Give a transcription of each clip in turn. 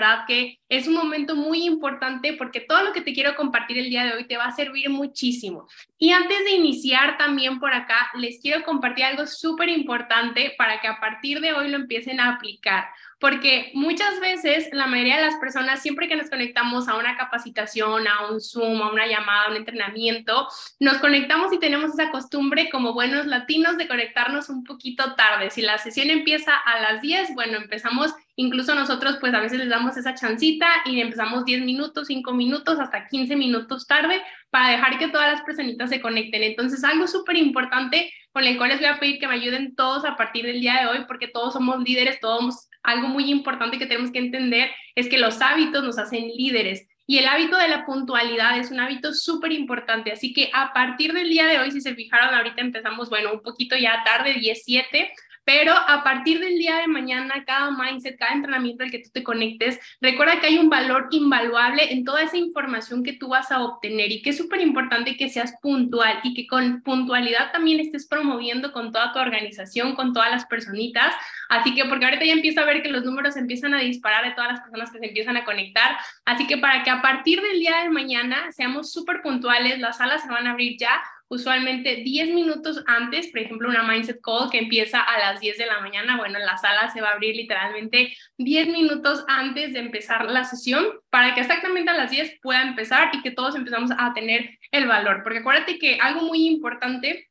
verdad que es un momento muy importante porque todo lo que te quiero compartir el día de hoy te va a servir muchísimo. Y antes de iniciar también por acá, les quiero compartir algo súper importante para que a partir de hoy lo empiecen a aplicar porque muchas veces la mayoría de las personas, siempre que nos conectamos a una capacitación, a un Zoom, a una llamada, a un entrenamiento, nos conectamos y tenemos esa costumbre como buenos latinos de conectarnos un poquito tarde. Si la sesión empieza a las 10, bueno, empezamos Incluso nosotros pues a veces les damos esa chancita y empezamos 10 minutos, 5 minutos, hasta 15 minutos tarde para dejar que todas las personitas se conecten. Entonces algo súper importante con el cual les voy a pedir que me ayuden todos a partir del día de hoy porque todos somos líderes, todos algo muy importante que tenemos que entender es que los hábitos nos hacen líderes. Y el hábito de la puntualidad es un hábito súper importante. Así que a partir del día de hoy, si se fijaron, ahorita empezamos, bueno, un poquito ya tarde, 17, pero a partir del día de mañana, cada mindset, cada entrenamiento al que tú te conectes, recuerda que hay un valor invaluable en toda esa información que tú vas a obtener y que es súper importante que seas puntual y que con puntualidad también estés promoviendo con toda tu organización, con todas las personitas. Así que, porque ahorita ya empiezo a ver que los números empiezan a disparar de todas las personas que se empiezan a conectar. Así que para que a partir del día de mañana seamos súper puntuales, las salas se van a abrir ya usualmente 10 minutos antes, por ejemplo, una Mindset Call que empieza a las 10 de la mañana, bueno, la sala se va a abrir literalmente 10 minutos antes de empezar la sesión para que exactamente a las 10 pueda empezar y que todos empezamos a tener el valor. Porque acuérdate que algo muy importante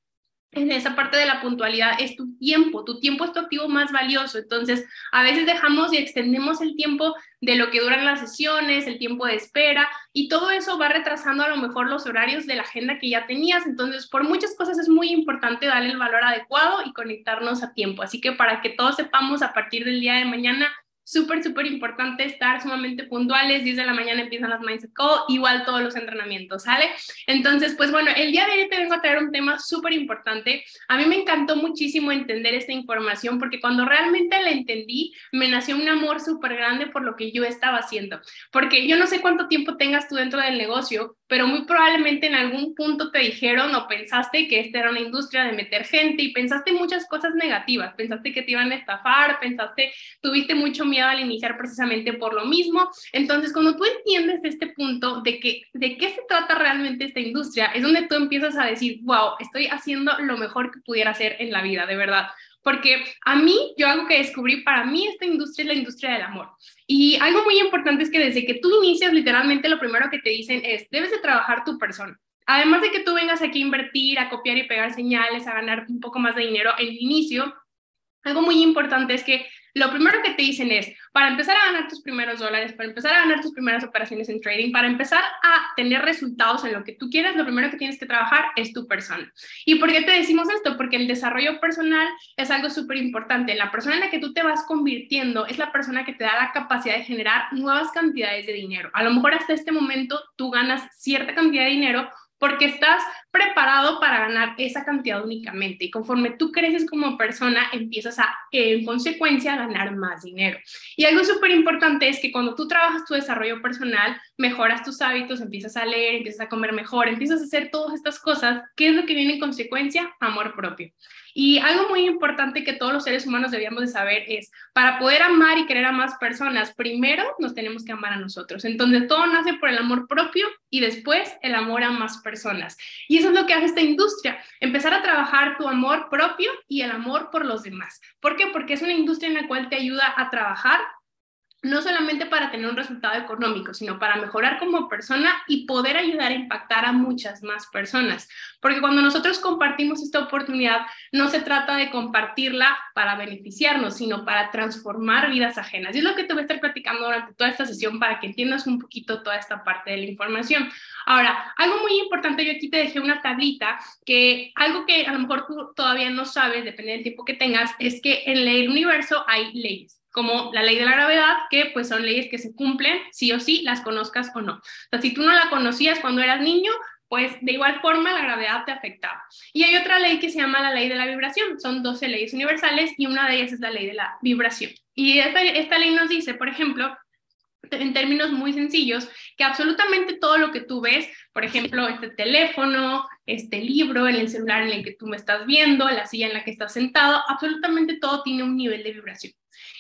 en esa parte de la puntualidad es tu tiempo, tu tiempo es tu activo más valioso, entonces a veces dejamos y extendemos el tiempo de lo que duran las sesiones, el tiempo de espera y todo eso va retrasando a lo mejor los horarios de la agenda que ya tenías, entonces por muchas cosas es muy importante darle el valor adecuado y conectarnos a tiempo, así que para que todos sepamos a partir del día de mañana súper, súper importante estar sumamente puntuales. 10 de la mañana empiezan las Mindset Call, igual todos los entrenamientos, ¿sale? Entonces, pues bueno, el día de hoy te vengo a traer un tema súper importante. A mí me encantó muchísimo entender esta información porque cuando realmente la entendí, me nació un amor súper grande por lo que yo estaba haciendo. Porque yo no sé cuánto tiempo tengas tú dentro del negocio, pero muy probablemente en algún punto te dijeron o pensaste que esta era una industria de meter gente y pensaste muchas cosas negativas, pensaste que te iban a estafar, pensaste, tuviste mucho miedo al iniciar precisamente por lo mismo. Entonces, cuando tú entiendes este punto de que de qué se trata realmente esta industria, es donde tú empiezas a decir, wow, estoy haciendo lo mejor que pudiera hacer en la vida, de verdad. Porque a mí, yo algo que descubrí, para mí esta industria es la industria del amor. Y algo muy importante es que desde que tú inicias, literalmente lo primero que te dicen es, debes de trabajar tu persona. Además de que tú vengas aquí a invertir, a copiar y pegar señales, a ganar un poco más de dinero en el inicio, algo muy importante es que lo primero que te dicen es, para empezar a ganar tus primeros dólares, para empezar a ganar tus primeras operaciones en trading, para empezar a tener resultados en lo que tú quieras, lo primero que tienes que trabajar es tu persona. ¿Y por qué te decimos esto? Porque el desarrollo personal es algo súper importante. La persona en la que tú te vas convirtiendo es la persona que te da la capacidad de generar nuevas cantidades de dinero. A lo mejor hasta este momento tú ganas cierta cantidad de dinero porque estás preparado para ganar esa cantidad únicamente y conforme tú creces como persona empiezas a en consecuencia ganar más dinero. Y algo súper importante es que cuando tú trabajas tu desarrollo personal, mejoras tus hábitos, empiezas a leer, empiezas a comer mejor, empiezas a hacer todas estas cosas, ¿qué es lo que viene en consecuencia? Amor propio. Y algo muy importante que todos los seres humanos debíamos de saber es, para poder amar y querer a más personas, primero nos tenemos que amar a nosotros. Entonces, todo nace por el amor propio y después el amor a más personas. Y eso es lo que hace esta industria, empezar a trabajar tu amor propio y el amor por los demás. ¿Por qué? Porque es una industria en la cual te ayuda a trabajar no solamente para tener un resultado económico, sino para mejorar como persona y poder ayudar a impactar a muchas más personas. Porque cuando nosotros compartimos esta oportunidad, no se trata de compartirla para beneficiarnos, sino para transformar vidas ajenas. Y es lo que te voy a estar platicando durante toda esta sesión para que entiendas un poquito toda esta parte de la información. Ahora, algo muy importante, yo aquí te dejé una tablita que algo que a lo mejor tú todavía no sabes, depende del tiempo que tengas, es que en el universo hay leyes como la ley de la gravedad, que pues son leyes que se cumplen sí o sí, las conozcas o no. O sea, si tú no la conocías cuando eras niño, pues de igual forma la gravedad te afectaba. Y hay otra ley que se llama la ley de la vibración. Son 12 leyes universales y una de ellas es la ley de la vibración. Y esta, esta ley nos dice, por ejemplo, en términos muy sencillos, que absolutamente todo lo que tú ves, por ejemplo, este teléfono, este libro, en el celular en el que tú me estás viendo, la silla en la que estás sentado, absolutamente todo tiene un nivel de vibración.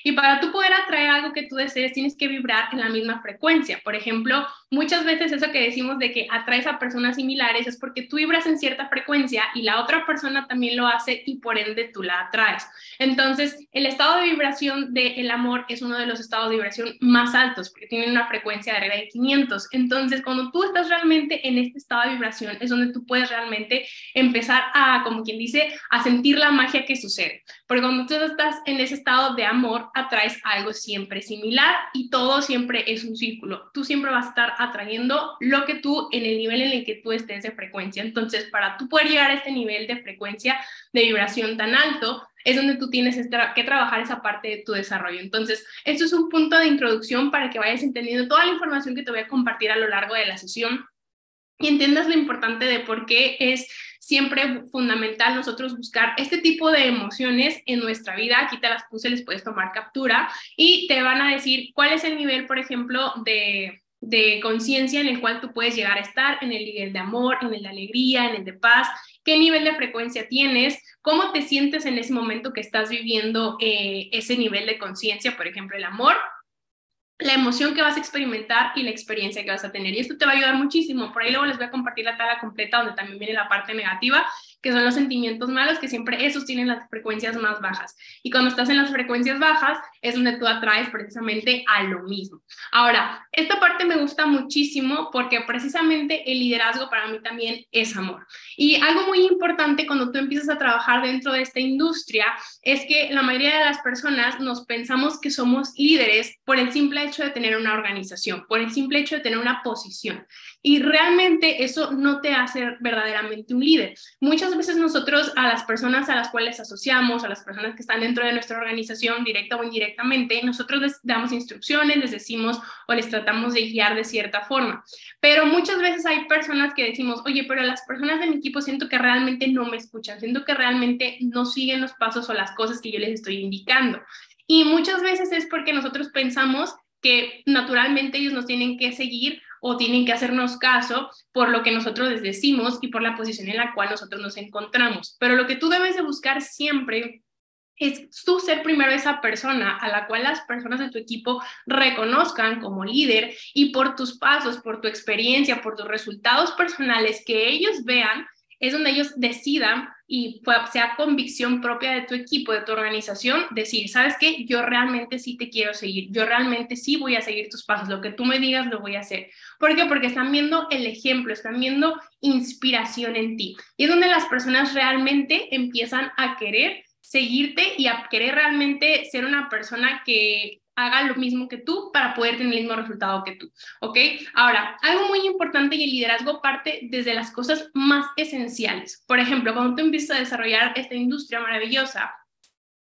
Y para tú poder atraer algo que tú desees, tienes que vibrar en la misma frecuencia. Por ejemplo, muchas veces eso que decimos de que atraes a personas similares es porque tú vibras en cierta frecuencia y la otra persona también lo hace y por ende tú la atraes. Entonces, el estado de vibración del amor es uno de los estados de vibración más altos porque tiene una frecuencia de de 500. Entonces, cuando tú estás realmente en este estado de vibración, es donde tú puedes realmente empezar a, como quien dice, a sentir la magia que sucede. Porque cuando tú estás en ese estado de amor, atraes algo siempre similar y todo siempre es un círculo. Tú siempre vas a estar atrayendo lo que tú en el nivel en el que tú estés de frecuencia. Entonces, para tú poder llegar a este nivel de frecuencia de vibración tan alto, es donde tú tienes que trabajar esa parte de tu desarrollo. Entonces, esto es un punto de introducción para que vayas entendiendo toda la información que te voy a compartir a lo largo de la sesión y entiendas lo importante de por qué es siempre fundamental nosotros buscar este tipo de emociones en nuestra vida. Aquí te las puse, les puedes tomar captura y te van a decir cuál es el nivel, por ejemplo, de, de conciencia en el cual tú puedes llegar a estar, en el nivel de amor, en el de alegría, en el de paz, qué nivel de frecuencia tienes, cómo te sientes en ese momento que estás viviendo eh, ese nivel de conciencia, por ejemplo, el amor, la emoción que vas a experimentar y la experiencia que vas a tener. Y esto te va a ayudar muchísimo. Por ahí luego les voy a compartir la tabla completa donde también viene la parte negativa que son los sentimientos malos, que siempre esos tienen las frecuencias más bajas. Y cuando estás en las frecuencias bajas es donde tú atraes precisamente a lo mismo. Ahora, esta parte me gusta muchísimo porque precisamente el liderazgo para mí también es amor. Y algo muy importante cuando tú empiezas a trabajar dentro de esta industria es que la mayoría de las personas nos pensamos que somos líderes por el simple hecho de tener una organización, por el simple hecho de tener una posición. Y realmente eso no te hace verdaderamente un líder. Muchas veces nosotros a las personas a las cuales asociamos, a las personas que están dentro de nuestra organización, directa o indirectamente, nosotros les damos instrucciones, les decimos o les tratamos de guiar de cierta forma. Pero muchas veces hay personas que decimos, oye, pero las personas de mi equipo siento que realmente no me escuchan, siento que realmente no siguen los pasos o las cosas que yo les estoy indicando. Y muchas veces es porque nosotros pensamos que naturalmente ellos nos tienen que seguir o tienen que hacernos caso por lo que nosotros les decimos y por la posición en la cual nosotros nos encontramos. Pero lo que tú debes de buscar siempre es tú ser primero esa persona a la cual las personas de tu equipo reconozcan como líder y por tus pasos, por tu experiencia, por tus resultados personales que ellos vean es donde ellos decidan y sea convicción propia de tu equipo, de tu organización, decir, ¿sabes qué? Yo realmente sí te quiero seguir, yo realmente sí voy a seguir tus pasos, lo que tú me digas lo voy a hacer. ¿Por qué? Porque están viendo el ejemplo, están viendo inspiración en ti. Y es donde las personas realmente empiezan a querer seguirte y a querer realmente ser una persona que haga lo mismo que tú para poder tener el mismo resultado que tú, ¿ok? Ahora, algo muy importante y el liderazgo parte desde las cosas más esenciales. Por ejemplo, cuando tú empiezas a desarrollar esta industria maravillosa,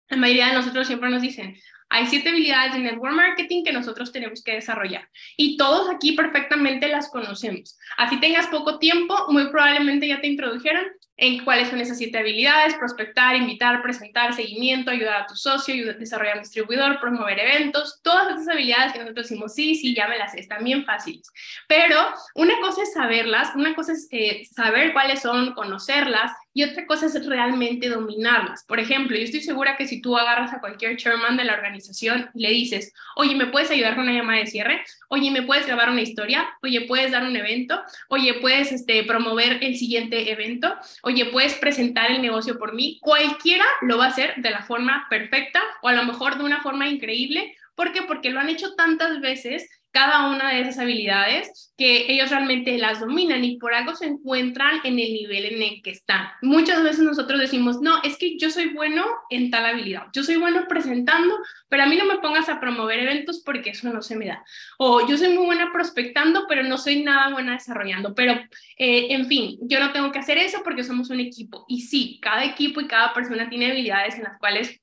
la mayoría de nosotros siempre nos dicen, hay siete habilidades de network marketing que nosotros tenemos que desarrollar y todos aquí perfectamente las conocemos. Así tengas poco tiempo, muy probablemente ya te introdujeron en cuáles son esas siete habilidades, prospectar, invitar, presentar, seguimiento, ayudar a tu socio, desarrollar un distribuidor, promover eventos, todas esas habilidades que nosotros decimos, sí, sí, ya me las están bien fáciles. Pero una cosa es saberlas, una cosa es eh, saber cuáles son, conocerlas, y otra cosa es realmente dominarlas. Por ejemplo, yo estoy segura que si tú agarras a cualquier chairman de la organización y le dices, oye, ¿me puedes ayudar con una llamada de cierre? Oye, ¿me puedes grabar una historia? Oye, ¿puedes dar un evento? Oye, ¿puedes este, promover el siguiente evento? Oye, ¿puedes presentar el negocio por mí? Cualquiera lo va a hacer de la forma perfecta o a lo mejor de una forma increíble. ¿Por qué? Porque lo han hecho tantas veces cada una de esas habilidades que ellos realmente las dominan y por algo se encuentran en el nivel en el que están. Muchas veces nosotros decimos, no, es que yo soy bueno en tal habilidad, yo soy bueno presentando, pero a mí no me pongas a promover eventos porque eso no se me da. O yo soy muy buena prospectando, pero no soy nada buena desarrollando. Pero, eh, en fin, yo no tengo que hacer eso porque somos un equipo. Y sí, cada equipo y cada persona tiene habilidades en las cuales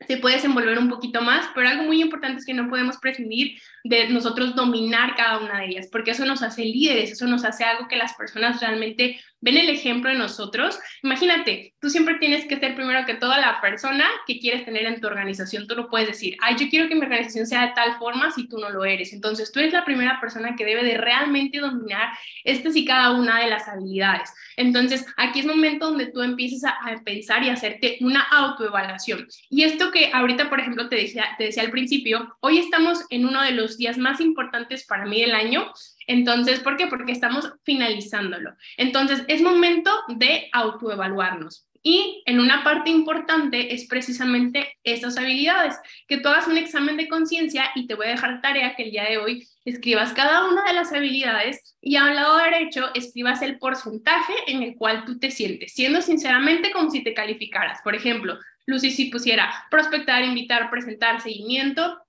se puede desenvolver un poquito más, pero algo muy importante es que no podemos prescindir de nosotros dominar cada una de ellas, porque eso nos hace líderes, eso nos hace algo que las personas realmente ven el ejemplo de nosotros. Imagínate, tú siempre tienes que ser primero que toda la persona que quieres tener en tu organización. Tú no puedes decir, ay, yo quiero que mi organización sea de tal forma si tú no lo eres. Entonces, tú eres la primera persona que debe de realmente dominar estas y cada una de las habilidades. Entonces, aquí es momento donde tú empieces a, pensar y hacerte una autoevaluación. Y esto que ahorita, por ejemplo, te decía, te decía al principio, hoy estamos en uno de los días más importantes para mí del año entonces, ¿por qué? Porque estamos finalizándolo. Entonces, es momento de autoevaluarnos. Y en una parte importante es precisamente estas habilidades, que tú hagas un examen de conciencia y te voy a dejar tarea que el día de hoy escribas cada una de las habilidades y al lado derecho escribas el porcentaje en el cual tú te sientes, siendo sinceramente como si te calificaras. Por ejemplo, Lucy si pusiera prospectar, invitar, presentar, seguimiento,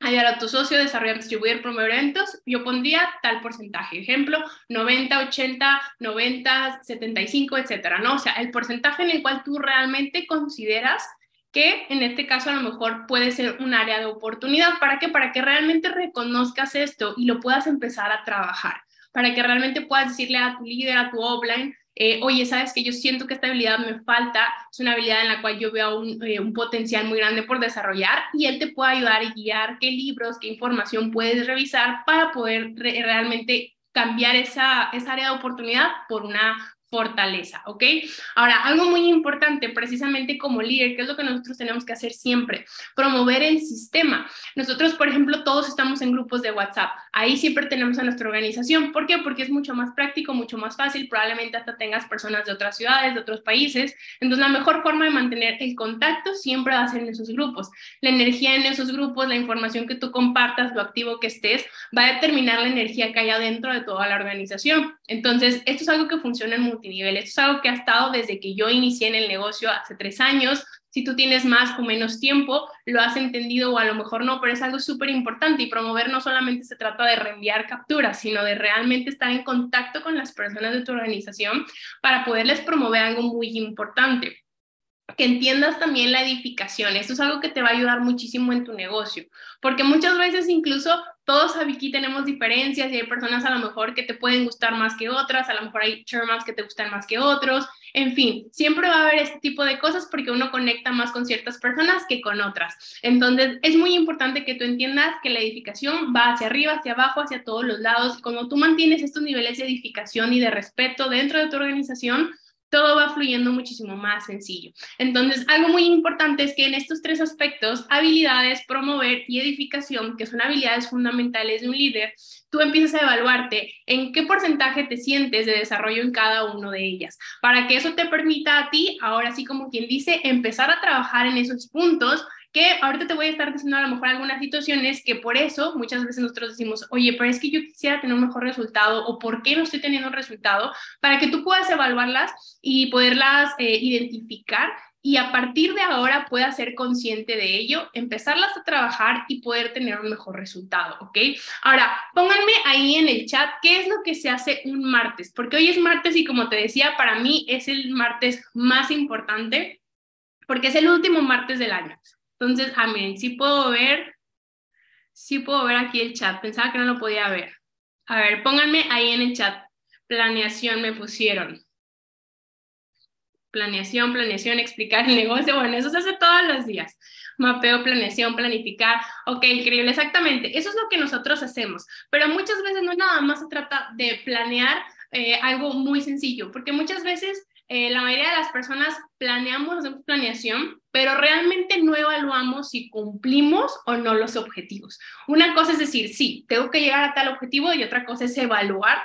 ayudar a tu socio, desarrollar, distribuir, promover eventos, yo pondría tal porcentaje, ejemplo, 90, 80, 90, 75, etcétera, ¿no? O sea, el porcentaje en el cual tú realmente consideras que en este caso a lo mejor puede ser un área de oportunidad. ¿Para qué? Para que realmente reconozcas esto y lo puedas empezar a trabajar, para que realmente puedas decirle a tu líder, a tu offline, eh, oye, sabes que yo siento que esta habilidad me falta, es una habilidad en la cual yo veo un, eh, un, potencial muy grande por desarrollar y él te puede ayudar y guiar qué libros, qué información puedes revisar para poder realmente cambiar esa, esa área de oportunidad por una fortaleza, ¿ok? Ahora, algo muy importante precisamente como líder, que es lo que nosotros tenemos que hacer siempre, promover el sistema. Nosotros, por ejemplo, todos estamos en grupos de WhatsApp, ahí siempre tenemos a nuestra organización. ¿Por qué? Porque es mucho más práctico, mucho más fácil, probablemente hasta tengas personas de otras ciudades, de otros países. Entonces, la mejor forma de mantener el contacto siempre va a ser en esos grupos. La energía en esos grupos, la información que tú compartas, lo activo que estés, va a determinar la energía que hay adentro de toda la organización. Entonces, esto es algo que funciona en multinivel. Esto es algo que ha estado desde que yo inicié en el negocio hace tres años. Si tú tienes más o menos tiempo, lo has entendido o a lo mejor no, pero es algo súper importante y promover no solamente se trata de reenviar capturas, sino de realmente estar en contacto con las personas de tu organización para poderles promover algo muy importante que entiendas también la edificación. Esto es algo que te va a ayudar muchísimo en tu negocio, porque muchas veces incluso todos aquí tenemos diferencias y hay personas a lo mejor que te pueden gustar más que otras, a lo mejor hay chairmans que te gustan más que otros, en fin, siempre va a haber este tipo de cosas porque uno conecta más con ciertas personas que con otras. Entonces, es muy importante que tú entiendas que la edificación va hacia arriba, hacia abajo, hacia todos los lados. Como tú mantienes estos niveles de edificación y de respeto dentro de tu organización, todo va fluyendo muchísimo más sencillo. Entonces, algo muy importante es que en estos tres aspectos, habilidades, promover y edificación, que son habilidades fundamentales de un líder, tú empiezas a evaluarte en qué porcentaje te sientes de desarrollo en cada uno de ellas, para que eso te permita a ti, ahora sí como quien dice, empezar a trabajar en esos puntos que ahorita te voy a estar diciendo a lo mejor algunas situaciones que por eso muchas veces nosotros decimos, oye, pero es que yo quisiera tener un mejor resultado o por qué no estoy teniendo un resultado, para que tú puedas evaluarlas y poderlas eh, identificar y a partir de ahora puedas ser consciente de ello, empezarlas a trabajar y poder tener un mejor resultado, ¿ok? Ahora, pónganme ahí en el chat qué es lo que se hace un martes, porque hoy es martes y como te decía, para mí es el martes más importante porque es el último martes del año. Entonces, amén. Sí puedo ver, sí puedo ver aquí el chat. Pensaba que no lo podía ver. A ver, pónganme ahí en el chat. Planeación me pusieron. Planeación, planeación, explicar el negocio. Bueno, eso se hace todos los días. Mapeo, planeación, planificar. Ok, increíble, exactamente. Eso es lo que nosotros hacemos. Pero muchas veces no nada más se trata de planear eh, algo muy sencillo, porque muchas veces eh, la mayoría de las personas planeamos, hacemos planeación, pero realmente no evaluamos si cumplimos o no los objetivos. Una cosa es decir, sí, tengo que llegar a tal objetivo y otra cosa es evaluar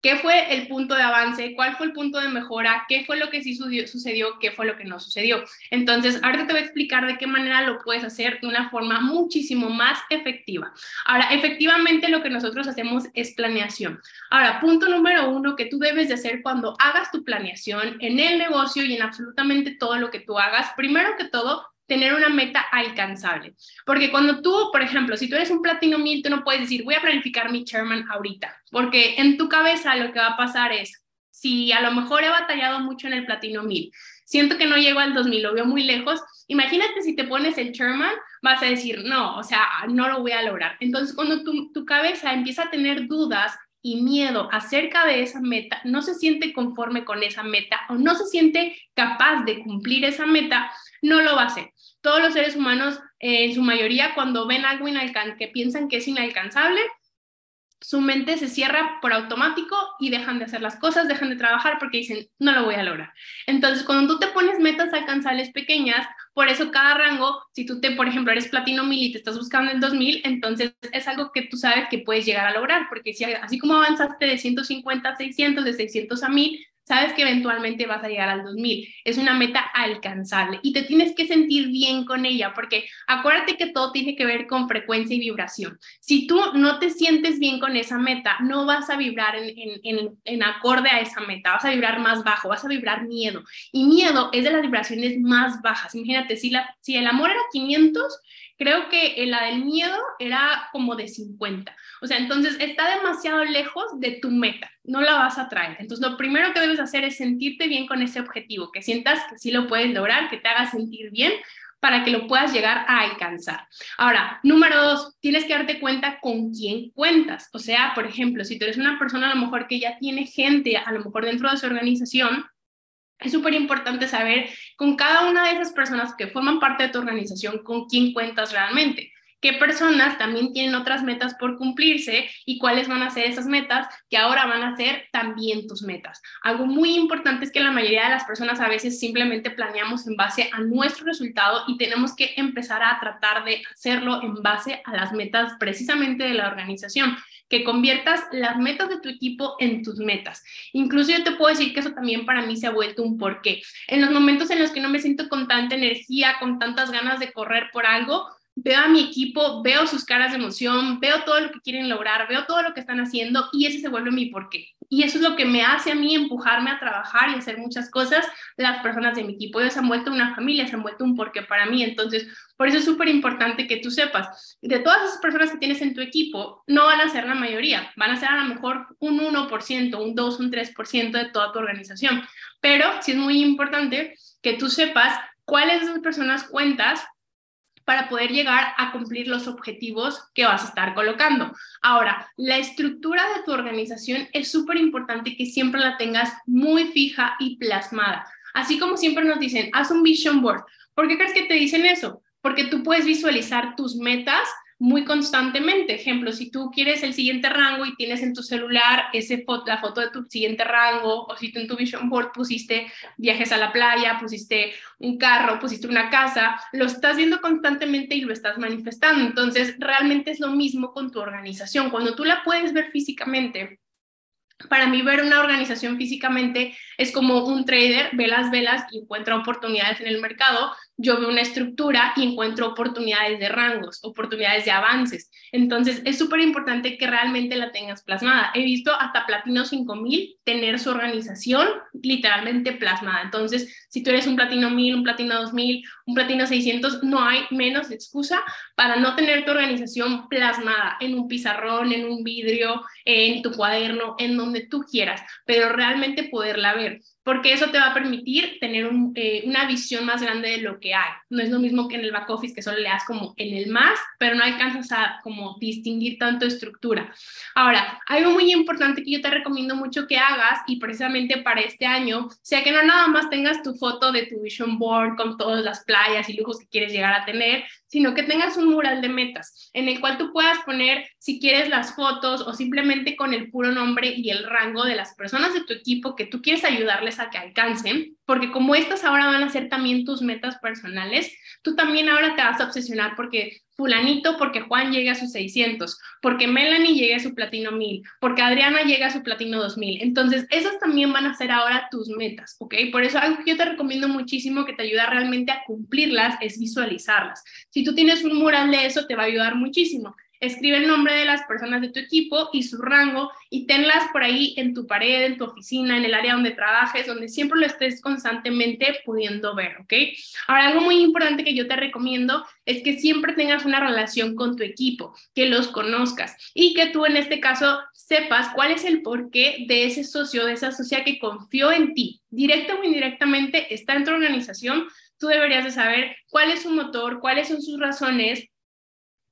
¿Qué fue el punto de avance? ¿Cuál fue el punto de mejora? ¿Qué fue lo que sí sucedió? ¿Qué fue lo que no sucedió? Entonces, ahorita te voy a explicar de qué manera lo puedes hacer de una forma muchísimo más efectiva. Ahora, efectivamente lo que nosotros hacemos es planeación. Ahora, punto número uno que tú debes de hacer cuando hagas tu planeación en el negocio y en absolutamente todo lo que tú hagas, primero que todo, tener una meta alcanzable. Porque cuando tú, por ejemplo, si tú eres un platino mil, tú no puedes decir, voy a planificar mi chairman ahorita, porque en tu cabeza lo que va a pasar es, si a lo mejor he batallado mucho en el platino mil, siento que no llego al 2000, lo veo muy lejos, imagínate si te pones el chairman, vas a decir, no, o sea, no lo voy a lograr. Entonces, cuando tu, tu cabeza empieza a tener dudas y miedo acerca de esa meta, no se siente conforme con esa meta o no se siente capaz de cumplir esa meta, no lo va a hacer. Todos los seres humanos, en su mayoría, cuando ven algo que piensan que es inalcanzable, su mente se cierra por automático y dejan de hacer las cosas, dejan de trabajar porque dicen, no lo voy a lograr. Entonces, cuando tú te pones metas alcanzables pequeñas, por eso cada rango, si tú te, por ejemplo, eres platino 1000 y te estás buscando el 2000, entonces es algo que tú sabes que puedes llegar a lograr, porque si así como avanzaste de 150 a 600, de 600 a 1000, sabes que eventualmente vas a llegar al 2000. Es una meta alcanzable y te tienes que sentir bien con ella, porque acuérdate que todo tiene que ver con frecuencia y vibración. Si tú no te sientes bien con esa meta, no vas a vibrar en, acorde a esa meta, vas a vibrar más bajo, vas a vibrar miedo. Y miedo es de las vibraciones más bajas. Imagínate, si, el amor era 500, creo que la del miedo era como de 50. O sea, entonces está demasiado lejos de tu meta, no la vas a traer. Entonces, lo primero que debes hacer es sentirte bien con ese objetivo, que sientas que sí lo puedes lograr, que te haga sentir bien para que lo puedas llegar a alcanzar. Ahora, número dos, tienes que darte cuenta con quién cuentas. O sea, por ejemplo, si tú eres una persona a lo mejor que ya tiene gente, a lo mejor dentro de su organización, es súper importante saber con cada una de esas personas que forman parte de tu organización con quién cuentas realmente qué personas también tienen otras metas por cumplirse y cuáles van a ser esas metas que ahora van a ser también tus metas. Algo muy importante es que la mayoría de las personas a veces simplemente planeamos en base a nuestro resultado y tenemos que empezar a tratar de hacerlo en base a las metas precisamente de la organización que conviertas las metas de tu equipo en tus metas. Incluso yo te puedo decir que eso también para mí se ha vuelto un porqué. En los momentos en los que no me siento con tanta energía, con tantas ganas de correr por algo, veo a mi equipo, veo sus caras de emoción, veo todo lo que quieren lograr, veo todo lo que están haciendo y ese se vuelve mi porqué. Y eso es lo que me hace a mí empujarme a trabajar y hacer muchas cosas las personas de mi equipo. Ellos se han vuelto una familia, se han vuelto un porqué para mí. Entonces, por eso es súper importante que tú sepas, de todas esas personas que tienes en tu equipo, no van a ser la mayoría, van a ser a lo mejor un 1%, un 2, un 3% de toda tu organización. Pero sí es muy importante que tú sepas cuáles de esas personas cuentas para poder llegar a cumplir los objetivos que vas a estar colocando. Ahora, la estructura de tu organización es súper importante que siempre la tengas muy fija y plasmada. Así como siempre nos dicen, haz un vision board. ¿Por qué crees que te dicen eso? Porque tú puedes visualizar tus metas muy constantemente. Ejemplo, si tú quieres el siguiente rango y tienes en tu celular ese la foto de tu siguiente rango, o si tú en tu vision board pusiste viajes a la playa, pusiste un carro, pusiste una casa, lo estás viendo constantemente y lo estás manifestando. Entonces, realmente es lo mismo con tu organización. Cuando tú la puedes ver físicamente, para mí ver una organización físicamente es como un trader ve las velas y encuentra oportunidades en el mercado, yo veo una estructura y encuentro oportunidades de rangos, oportunidades de avances. Entonces, es súper importante que realmente la tengas plasmada. He visto hasta Platino 5000 tener su organización literalmente plasmada. Entonces, si tú eres un Platino 1000, un Platino 2000, un Platino 600, no hay menos excusa para no tener tu organización plasmada en un pizarrón, en un vidrio, en tu cuaderno, en donde tú quieras, pero realmente poderla ver porque eso te va a permitir tener eh, una visión más grande de lo que hay. No es lo mismo que en el back office, que solo le das como en el más, pero no alcanzas a como distinguir tanto estructura. Ahora, algo muy importante que yo te recomiendo mucho que hagas, y precisamente para este año, sea que no nada más tengas tu foto de tu vision board con todas las playas y lujos que quieres llegar a tener, sino que tengas un mural de metas en el cual tú puedas poner, si quieres, las fotos o simplemente con el puro nombre y el rango de las personas de tu equipo que tú quieres ayudarles a que alcancen, porque como estas ahora van a ser también tus metas personales, tú también ahora te vas a obsesionar porque fulanito porque Juan llegue a sus 600, porque Melanie llegue a su platino 1000, porque Adriana llega a su platino 2000. Entonces, esas también van a ser ahora tus metas, ¿ok? Por eso algo que yo te recomiendo muchísimo que te ayuda realmente a cumplirlas es visualizarlas. Si tú tienes un mural de eso, te va a ayudar muchísimo. Escribe el nombre de las personas de tu equipo y su rango y tenlas por ahí en tu pared, en tu oficina, en el área donde trabajes, donde siempre lo estés constantemente pudiendo ver, ¿ok? Ahora, algo muy importante que yo te recomiendo es que siempre tengas una relación con tu equipo, que los conozcas y que tú en este caso sepas cuál es el porqué de ese socio, de esa socia que confió en ti, directa o indirectamente, está en tu organización, tú deberías de saber cuál es su motor, cuáles son sus razones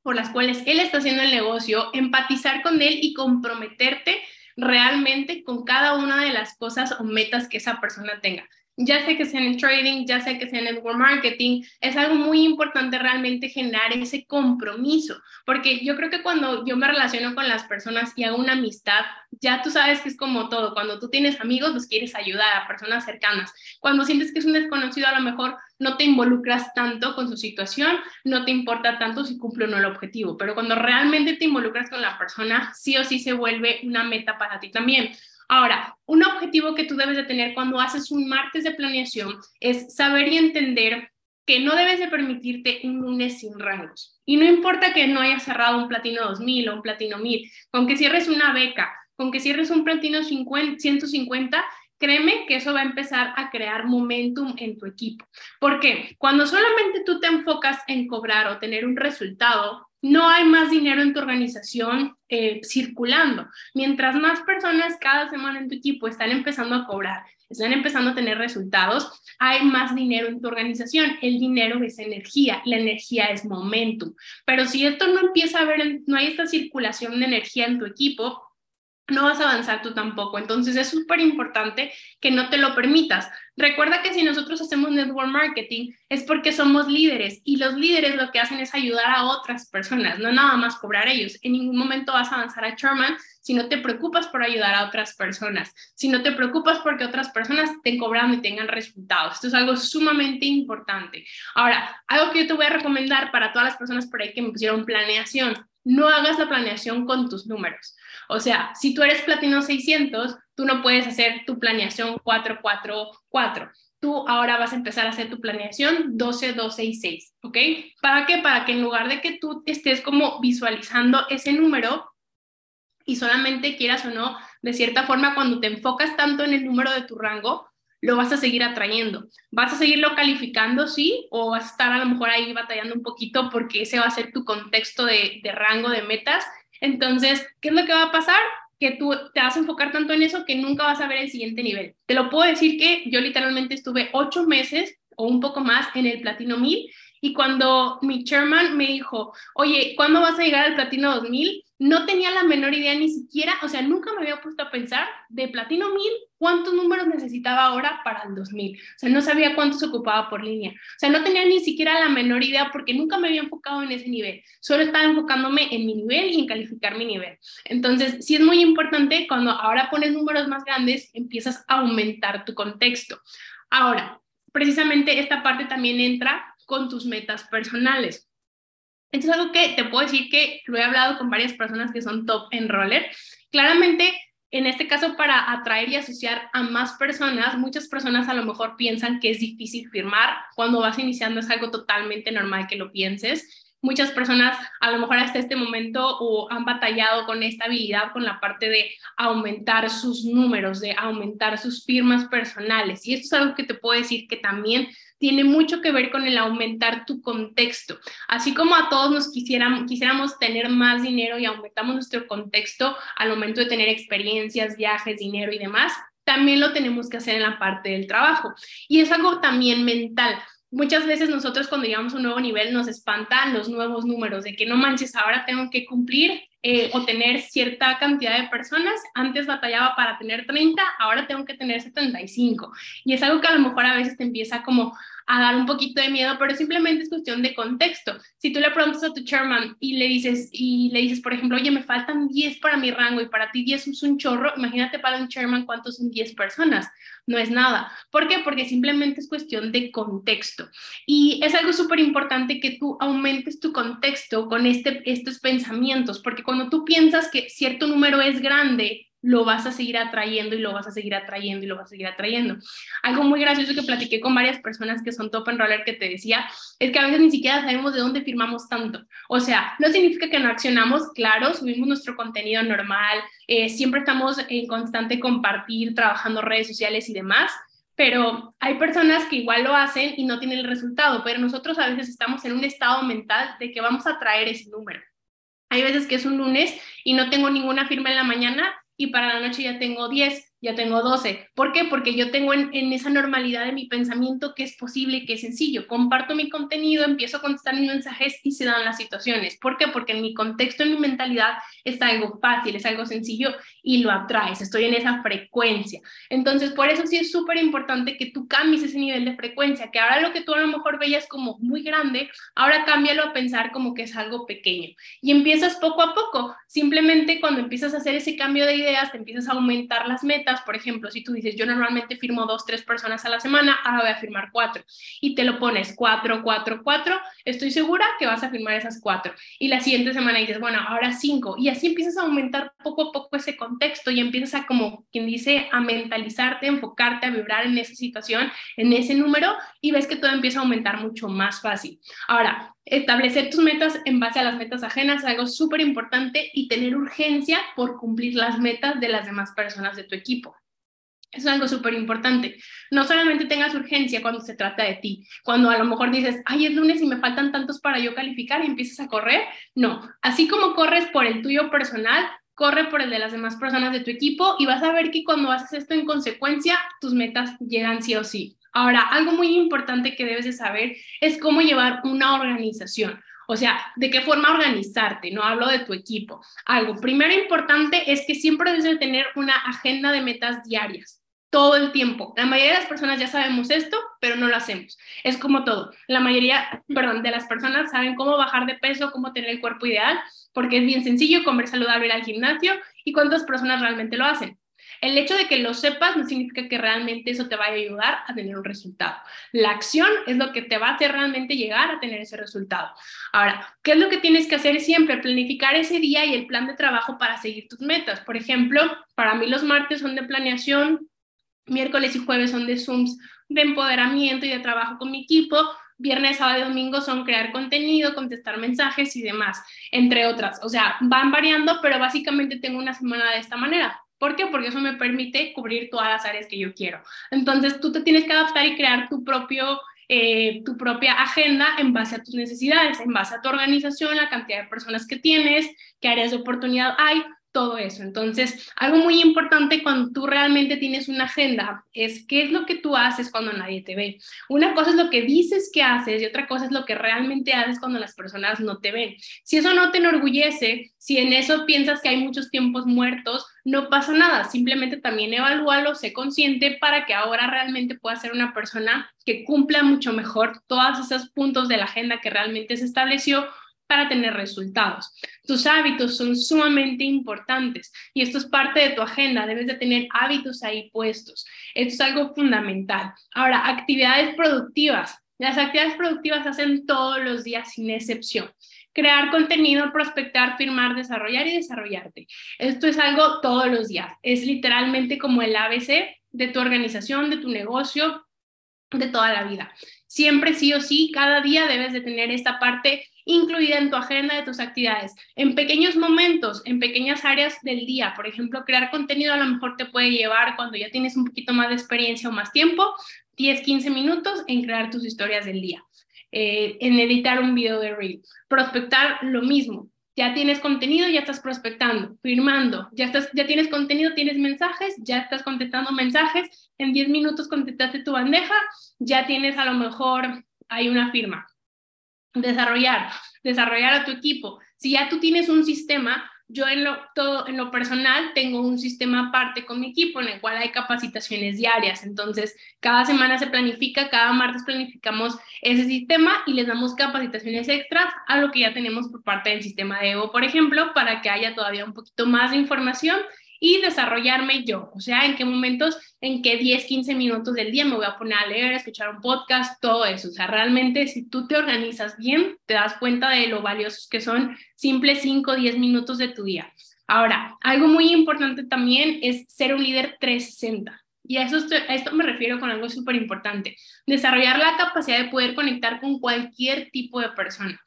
por las cuales él está haciendo el negocio, empatizar con él y comprometerte realmente con cada una de las cosas o metas que esa persona tenga ya sé que sea en trading, ya sé que sea en network marketing, es algo muy importante realmente generar ese compromiso, porque yo creo que cuando yo me relaciono con las personas y hago una amistad, ya tú sabes que es como todo, cuando tú tienes amigos, los quieres ayudar a personas cercanas, cuando sientes que es un desconocido, a lo mejor no te involucras tanto con su situación, no te importa tanto si cumple o no el objetivo, pero cuando realmente te involucras con la persona, sí o sí se vuelve una meta para ti también. Ahora, un objetivo que tú debes de tener cuando haces un martes de planeación es saber y entender que no debes de permitirte un lunes sin rangos. Y no importa que no hayas cerrado un platino 2000 o un platino 1000, con que cierres una beca, con que cierres un platino 150, créeme que eso va a empezar a crear momentum en tu equipo. Porque cuando solamente tú te enfocas en cobrar o tener un resultado, no hay más dinero en tu organización eh, circulando. Mientras más personas cada semana en tu equipo están empezando a cobrar, están empezando a tener resultados, hay más dinero en tu organización. El dinero es energía, la energía es momentum. Pero si esto no empieza a haber, no hay esta circulación de energía en tu equipo, no vas a avanzar tú tampoco. Entonces es súper importante que no te lo permitas. Recuerda que si nosotros hacemos network marketing es porque somos líderes y los líderes lo que hacen es ayudar a otras personas, no nada más cobrar ellos. En ningún momento vas a avanzar a Sherman si no te preocupas por ayudar a otras personas, si no te preocupas porque otras personas estén cobrando y tengan resultados. Esto es algo sumamente importante. Ahora, algo que yo te voy a recomendar para todas las personas por ahí que me pusieron planeación, no hagas la planeación con tus números. O sea, si tú eres platino 600, tú no puedes hacer tu planeación 444. Tú ahora vas a empezar a hacer tu planeación 12, 12 y 6, ¿ok? ¿Para qué? Para que en lugar de que tú estés como visualizando ese número y solamente quieras o no, de cierta forma, cuando te enfocas tanto en el número de tu rango, lo vas a seguir atrayendo. Vas a seguirlo calificando, sí, o vas a estar a lo mejor ahí batallando un poquito porque ese va a ser tu contexto de, de rango de metas entonces, ¿qué es lo que va a pasar? Que tú te vas a enfocar tanto en eso que nunca vas a ver el siguiente nivel. Te lo puedo decir que yo literalmente estuve ocho meses o un poco más en el Platino 1000 y cuando mi chairman me dijo, oye, ¿cuándo vas a llegar al Platino 2000? No tenía la menor idea ni siquiera, o sea, nunca me había puesto a pensar de platino 1000 cuántos números necesitaba ahora para el 2000. O sea, no sabía cuánto se ocupaba por línea. O sea, no tenía ni siquiera la menor idea porque nunca me había enfocado en ese nivel. Solo estaba enfocándome en mi nivel y en calificar mi nivel. Entonces, sí es muy importante cuando ahora pones números más grandes, empiezas a aumentar tu contexto. Ahora, precisamente esta parte también entra con tus metas personales. Esto es algo que te puedo decir que lo he hablado con varias personas que son top enroller. Claramente, en este caso, para atraer y asociar a más personas, muchas personas a lo mejor piensan que es difícil firmar. Cuando vas iniciando es algo totalmente normal que lo pienses. Muchas personas a lo mejor hasta este momento o han batallado con esta habilidad, con la parte de aumentar sus números, de aumentar sus firmas personales. Y esto es algo que te puedo decir que también tiene mucho que ver con el aumentar tu contexto. Así como a todos nos quisiéramos, quisiéramos tener más dinero y aumentamos nuestro contexto al momento de tener experiencias, viajes, dinero y demás, también lo tenemos que hacer en la parte del trabajo. Y es algo también mental. Muchas veces nosotros cuando llegamos a un nuevo nivel nos espantan los nuevos números, de que no manches, ahora tengo que cumplir eh, o tener cierta cantidad de personas. Antes batallaba para tener 30, ahora tengo que tener 75. Y es algo que a lo mejor a veces te empieza como a dar un poquito de miedo, pero simplemente es cuestión de contexto. Si tú le preguntas a tu chairman y le dices, y le dices, por ejemplo, oye, me faltan 10 para mi rango y para ti 10 es un chorro, imagínate para un chairman cuántos son 10 personas. No es nada. ¿Por qué? Porque simplemente es cuestión de contexto. Y es algo súper importante que tú aumentes tu contexto con este, estos pensamientos, porque cuando tú piensas que cierto número es grande, lo vas a seguir atrayendo y lo vas a seguir atrayendo y lo vas a seguir atrayendo. Algo muy gracioso que platiqué con varias personas que son top enroller que te decía es que a veces ni siquiera sabemos de dónde firmamos tanto. O sea, no significa que no accionamos, claro, subimos nuestro contenido normal, eh, siempre estamos en constante compartir, trabajando redes sociales y demás, pero hay personas que igual lo hacen y no tienen el resultado, pero nosotros a veces estamos en un estado mental de que vamos a traer ese número. Hay veces que es un lunes y no tengo ninguna firma en la mañana y para la noche ya tengo 10. Ya tengo 12. ¿Por qué? Porque yo tengo en, esa normalidad de mi pensamiento que es posible, que es sencillo. Comparto mi contenido, empiezo a contestar mis mensajes y se dan las situaciones. ¿Por qué? Porque en mi contexto, en mi mentalidad, está algo fácil, es algo sencillo y lo atraes. Estoy en esa frecuencia. Entonces, por eso sí es súper importante que tú cambies ese nivel de frecuencia, que ahora lo que tú a lo mejor veías como muy grande, ahora cámbialo a pensar como que es algo pequeño. Y empiezas poco a poco. Simplemente cuando empiezas a hacer ese cambio de ideas, te empiezas a aumentar las metas por ejemplo, si tú dices, yo normalmente firmo dos, tres personas a la semana, ahora voy a firmar cuatro, y te lo pones cuatro, cuatro, cuatro, estoy segura que vas a firmar esas cuatro. Y la siguiente semana dices, bueno, ahora cinco, y así empiezas a aumentar poco a poco ese contexto y empiezas como quien dice, a mentalizarte, enfocarte, a vibrar en esa situación, en ese número, y ves que todo empieza a aumentar mucho más fácil. Ahora, establecer tus metas en base a las metas ajenas es algo súper importante y tener urgencia por cumplir las metas de las demás personas de tu equipo. Es algo súper importante. No solamente tengas urgencia cuando se trata de ti, cuando a lo mejor dices, ay, es lunes y me faltan tantos para yo calificar y empiezas a correr. No, así como corres por el tuyo personal, corre por el de las demás personas de tu equipo y vas a ver que cuando haces esto en consecuencia, tus metas llegan sí o sí. Ahora, algo muy importante que debes de saber es cómo llevar una organización. O sea, de qué forma organizarte, no hablo de tu equipo. Algo primero importante es que siempre debes de tener una agenda de metas diarias todo el tiempo. La mayoría de las personas ya sabemos esto, pero no lo hacemos. Es como todo. La mayoría, perdón, de las personas saben cómo bajar de peso, cómo tener el cuerpo ideal, porque es bien sencillo comer saludable, ir al gimnasio y cuántas personas realmente lo hacen. El hecho de que lo sepas no significa que realmente eso te vaya a ayudar a tener un resultado. La acción es lo que te va a hacer realmente llegar a tener ese resultado. Ahora, ¿qué es lo que tienes que hacer siempre? Planificar ese día y el plan de trabajo para seguir tus metas. Por ejemplo, para mí los martes son de planeación, miércoles y jueves son de Zooms de empoderamiento y de trabajo con mi equipo, viernes, sábado y domingo son crear contenido, contestar mensajes y demás, entre otras. O sea, van variando, pero básicamente tengo una semana de esta manera. ¿Por qué? Porque eso me permite cubrir todas las áreas que yo quiero. Entonces, tú te tienes que adaptar y crear tu propio eh, tu propia agenda en base a tus necesidades, en base a tu organización, la cantidad de personas que tienes, qué áreas de oportunidad hay, todo eso. Entonces, algo muy importante cuando tú realmente tienes una agenda es qué es lo que tú haces cuando nadie te ve. Una cosa es lo que dices que haces y otra cosa es lo que realmente haces cuando las personas no te ven. Si eso no te enorgullece, si en eso piensas que hay muchos tiempos muertos, no pasa nada. Simplemente también evalúalo, sé consciente para que ahora realmente puedas ser una persona que cumpla mucho mejor todos esos puntos de la agenda que realmente se estableció para tener resultados. Tus hábitos son sumamente importantes y esto es parte de tu agenda. Debes de tener hábitos ahí puestos. Esto es algo fundamental. Ahora, actividades productivas. Las actividades productivas hacen todos los días sin excepción. Crear contenido, prospectar, firmar, desarrollar y desarrollarte. Esto es algo todos los días. Es literalmente como el ABC de tu organización, de tu negocio, de toda la vida. Siempre sí o sí, cada día debes de tener esta parte incluida en tu agenda de tus actividades, en pequeños momentos, en pequeñas áreas del día. Por ejemplo, crear contenido a lo mejor te puede llevar cuando ya tienes un poquito más de experiencia o más tiempo, 10, 15 minutos en crear tus historias del día, eh, en editar un video de reel. Prospectar lo mismo. Ya tienes contenido, ya estás prospectando, firmando, ya, estás, ya tienes contenido, tienes mensajes, ya estás contestando mensajes, en 10 minutos contestaste tu bandeja, ya tienes a lo mejor, hay una firma desarrollar, desarrollar a tu equipo. Si ya tú tienes un sistema, yo en lo, todo, en lo personal tengo un sistema aparte con mi equipo en el cual hay capacitaciones diarias. Entonces, cada semana se planifica, cada martes planificamos ese sistema y les damos capacitaciones extras a lo que ya tenemos por parte del sistema de Evo, por ejemplo, para que haya todavía un poquito más de información y desarrollarme yo. O sea, en qué momentos, en qué 10, 15 minutos del día me voy a poner a leer, a escuchar un podcast, todo eso. O sea, realmente si tú te organizas bien, te das cuenta de lo valiosos que son simples 5, 10 minutos de tu día. Ahora, algo muy importante también es ser un líder 360. Y a, eso a esto me refiero con algo súper importante. Desarrollar la capacidad de poder conectar con cualquier tipo de persona.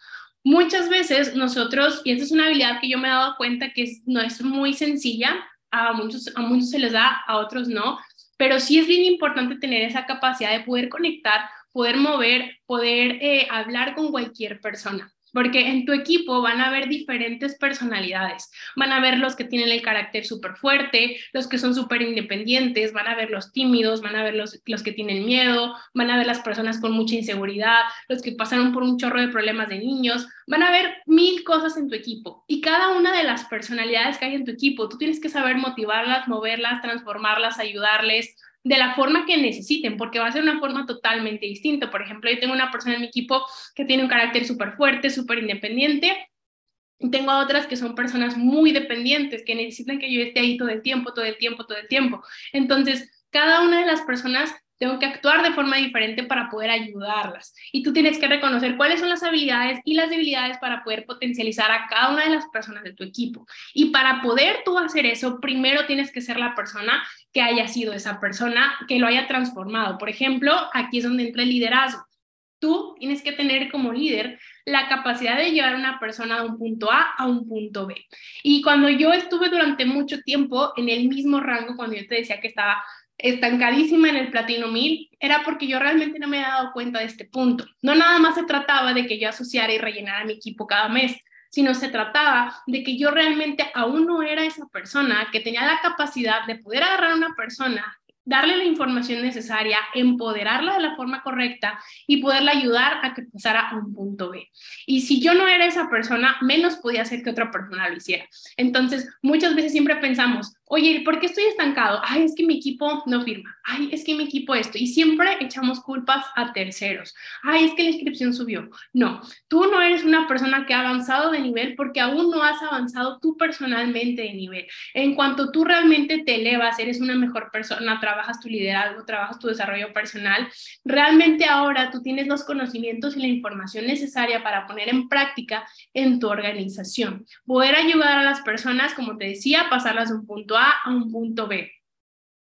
Muchas veces nosotros, y esta es una habilidad que yo me he dado cuenta que no es muy sencilla, a muchos, a muchos se les da, a otros no, pero sí es bien importante tener esa capacidad de poder conectar, poder mover, poder eh, hablar con cualquier persona. Porque en tu equipo van a haber diferentes personalidades. Van a ver los que tienen el carácter súper fuerte, los que son súper independientes, van a ver los tímidos, van a ver los, los que tienen miedo, van a ver las personas con mucha inseguridad, los que pasaron por un chorro de problemas de niños, van a ver mil cosas en tu equipo. Y cada una de las personalidades que hay en tu equipo, tú tienes que saber motivarlas, moverlas, transformarlas, ayudarles de la forma que necesiten, porque va a ser una forma totalmente distinta. Por ejemplo, yo tengo una persona en mi equipo que tiene un carácter súper fuerte, súper independiente, tengo otras que son personas muy dependientes, que necesitan que yo esté ahí todo el tiempo, todo el tiempo, todo el tiempo. Entonces, cada una de las personas tengo que actuar de forma diferente para poder ayudarlas. Y tú tienes que reconocer cuáles son las habilidades y las debilidades para poder potencializar a cada una de las personas de tu equipo. Y para poder tú hacer eso, primero tienes que ser la persona que haya sido esa persona, que lo haya transformado. Por ejemplo, aquí es donde entra el liderazgo. Tú tienes que tener como líder la capacidad de llevar a una persona de un punto A a un punto B. Y cuando yo estuve durante mucho tiempo en el mismo rango, cuando yo te decía que estaba estancadísima en el platino 1000 era porque yo realmente no me había dado cuenta de este punto. No nada más se trataba de que yo asociara y rellenara mi equipo cada mes, sino se trataba de que yo realmente aún no era esa persona que tenía la capacidad de poder agarrar a una persona darle la información necesaria, empoderarla de la forma correcta y poderla ayudar a que pasara a un punto B. Y si yo no era esa persona, menos podía hacer que otra persona lo hiciera. Entonces, muchas veces siempre pensamos, oye, ¿por qué estoy estancado? Ay, es que mi equipo no firma. Ay, es que mi equipo esto. Y siempre echamos culpas a terceros. Ay, es que la inscripción subió. No, tú no eres una persona que ha avanzado de nivel porque aún no has avanzado tú personalmente de nivel. En cuanto tú realmente te elevas, eres una mejor persona, trabajas tu liderazgo, trabajas tu desarrollo personal, realmente ahora tú tienes los conocimientos y la información necesaria para poner en práctica en tu organización. Poder ayudar a las personas, como te decía, pasarlas de un punto a un punto B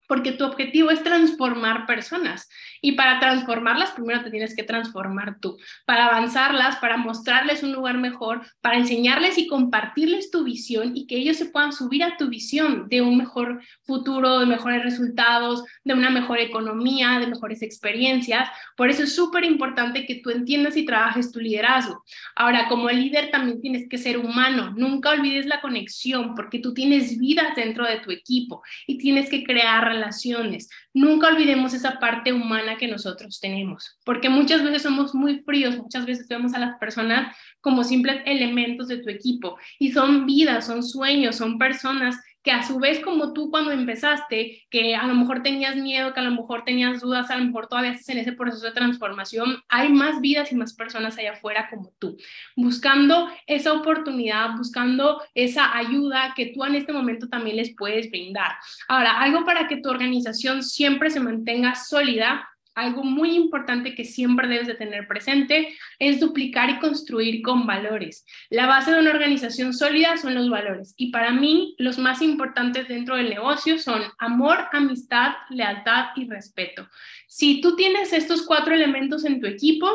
porque tu objetivo es transformar personas y para transformarlas primero te tienes que transformar tú, para avanzarlas, para mostrarles un lugar mejor, para enseñarles y compartirles tu visión y que ellos se puedan subir a tu visión de un mejor futuro, de mejores resultados, de una mejor economía, de mejores experiencias. Por eso es súper importante que tú entiendas y trabajes tu liderazgo. Ahora, como líder también tienes que ser humano, nunca olvides la conexión porque tú tienes vidas dentro de tu equipo y tienes que crear relaciones. Nunca olvidemos esa parte humana que nosotros tenemos, porque muchas veces somos muy fríos, muchas veces vemos a las personas como simples elementos de tu equipo y son vidas, son sueños, son personas que a su vez como tú cuando empezaste, que a lo mejor tenías miedo, que a lo mejor tenías dudas, a lo mejor todavía estás en ese proceso de transformación, hay más vidas y más personas allá afuera como tú, buscando esa oportunidad, buscando esa ayuda que tú en este momento también les puedes brindar. Ahora, algo para que tu organización siempre se mantenga sólida algo muy importante que siempre debes de tener presente es duplicar y construir con valores. La base de una organización sólida son los valores y para mí los más importantes dentro del negocio son amor, amistad, lealtad y respeto. Si tú tienes estos cuatro elementos en tu equipo,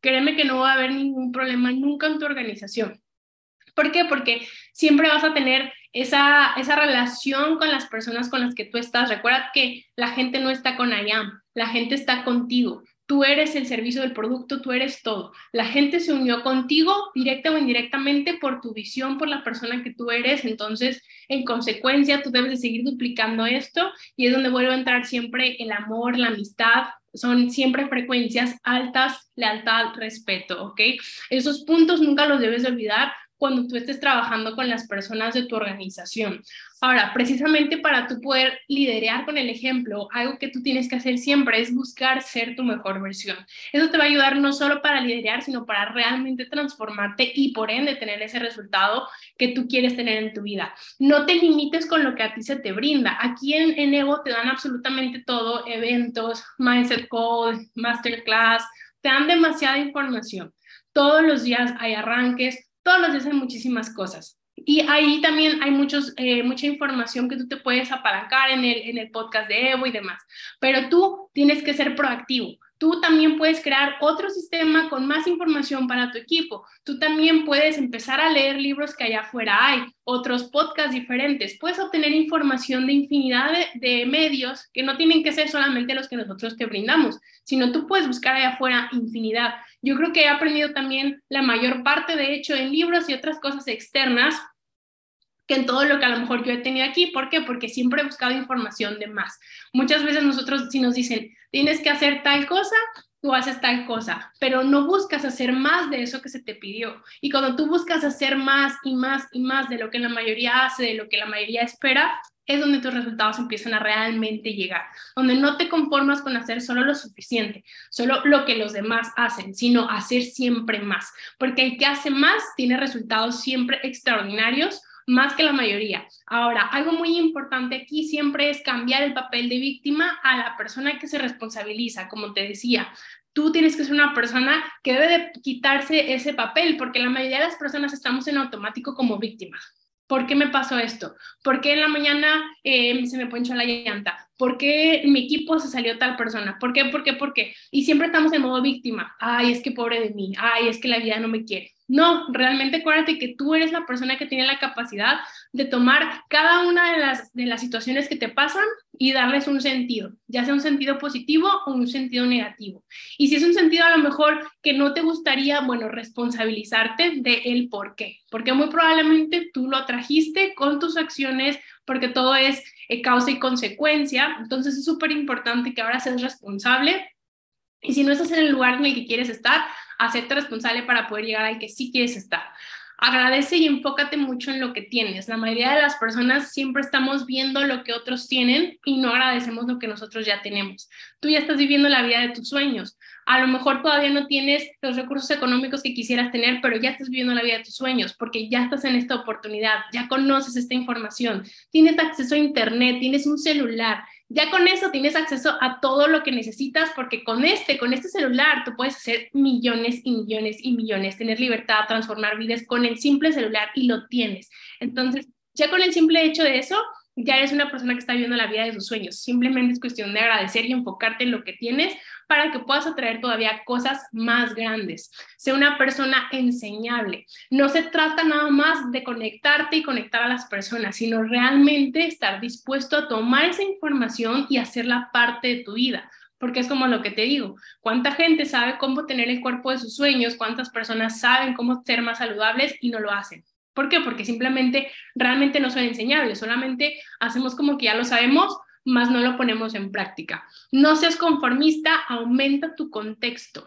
créeme que no va a haber ningún problema nunca en tu organización. ¿Por qué? Porque siempre vas a tener esa, esa relación con las personas con las que tú estás. Recuerda que la gente no está con IAM, la gente está contigo. Tú eres el servicio del producto, tú eres todo. La gente se unió contigo directa o indirectamente por tu visión, por la persona que tú eres. Entonces, en consecuencia, tú debes de seguir duplicando esto y es donde vuelve a entrar siempre el amor, la amistad. Son siempre frecuencias altas, lealtad, respeto, ¿ok? Esos puntos nunca los debes de olvidar cuando tú estés trabajando con las personas de tu organización. Ahora, precisamente para tú poder liderar con el ejemplo, algo que tú tienes que hacer siempre es buscar ser tu mejor versión. Eso te va a ayudar no solo para liderar, sino para realmente transformarte y por ende tener ese resultado que tú quieres tener en tu vida. No te limites con lo que a ti se te brinda. Aquí en, en Evo te dan absolutamente todo, eventos, mindset call, masterclass, te dan demasiada información. Todos los días hay arranques, todos los días hay muchísimas cosas. Y ahí también hay muchos, eh, mucha información que tú te puedes apalancar en el, en el podcast de Evo y demás. Pero tú tienes que ser proactivo. Tú también puedes crear otro sistema con más información para tu equipo. Tú también puedes empezar a leer libros que allá afuera hay, otros podcasts diferentes. Puedes obtener información de infinidad de, medios que no tienen que ser solamente los que nosotros te brindamos, sino tú puedes buscar allá afuera infinidad. Yo creo que he aprendido también la mayor parte, de hecho, en libros y otras cosas externas que en todo lo que a lo mejor yo he tenido aquí. ¿Por qué? Porque siempre he buscado información de más. Muchas veces nosotros si nos dicen, tienes que hacer tal cosa, tú haces tal cosa, pero no buscas hacer más de eso que se te pidió. Y cuando tú buscas hacer más y más y más de lo que la mayoría hace, de lo que la mayoría espera, es donde tus resultados empiezan a realmente llegar, donde no te conformas con hacer solo lo suficiente, solo lo que los demás hacen, sino hacer siempre más, porque el que hace más tiene resultados siempre extraordinarios más que la mayoría. Ahora, algo muy importante aquí siempre es cambiar el papel de víctima a la persona que se responsabiliza, como te decía. Tú tienes que ser una persona que debe de quitarse ese papel, porque la mayoría de las personas estamos en automático como víctimas. ¿Por qué me pasó esto? ¿Por qué en la mañana eh, se me ponchó la llanta? ¿Por qué mi equipo se salió tal persona? ¿Por qué? ¿Por qué? ¿Por qué? Y siempre estamos en modo víctima. Ay, es que pobre de mí. Ay, es que la vida no me quiere. No, realmente acuérdate que tú eres la persona que tiene la capacidad de tomar cada una de las, de las situaciones que te pasan y darles un sentido, ya sea un sentido positivo o un sentido negativo. Y si es un sentido a lo mejor que no te gustaría, bueno, responsabilizarte de el por qué, porque muy probablemente tú lo trajiste con tus acciones, porque todo es eh, causa y consecuencia. Entonces es súper importante que ahora seas responsable. Y si no estás en el lugar en el que quieres estar, hacerte responsable para poder llegar al que sí quieres estar. Agradece y enfócate mucho en lo que tienes. La mayoría de las personas siempre estamos viendo lo que otros tienen y no agradecemos lo que nosotros ya tenemos. Tú ya estás viviendo la vida de tus sueños. A lo mejor todavía no tienes los recursos económicos que quisieras tener, pero ya estás viviendo la vida de tus sueños porque ya estás en esta oportunidad, ya conoces esta información, tienes acceso a Internet, tienes un celular, ya con eso tienes acceso a todo lo que necesitas porque con este, con este celular, tú puedes hacer millones y millones y millones, tener libertad, transformar vidas con el simple celular y lo tienes. Entonces, ya con el simple hecho de eso, ya eres una persona que está viviendo la vida de sus sueños. Simplemente es cuestión de agradecer y enfocarte en lo que tienes para que puedas atraer todavía cosas más grandes. Sé una persona enseñable. No se trata nada más de conectarte y conectar a las personas, sino realmente estar dispuesto a tomar esa información y hacerla parte de tu vida porque es como lo que te digo, cuánta gente sabe cómo tener el cuerpo de sus sueños, cuántas personas saben cómo ser más saludables y no lo hacen. ¿Por qué? Porque simplemente realmente no son enseñables, solamente hacemos como que ya lo sabemos, más no lo ponemos en práctica. No seas conformista, aumenta tu contexto.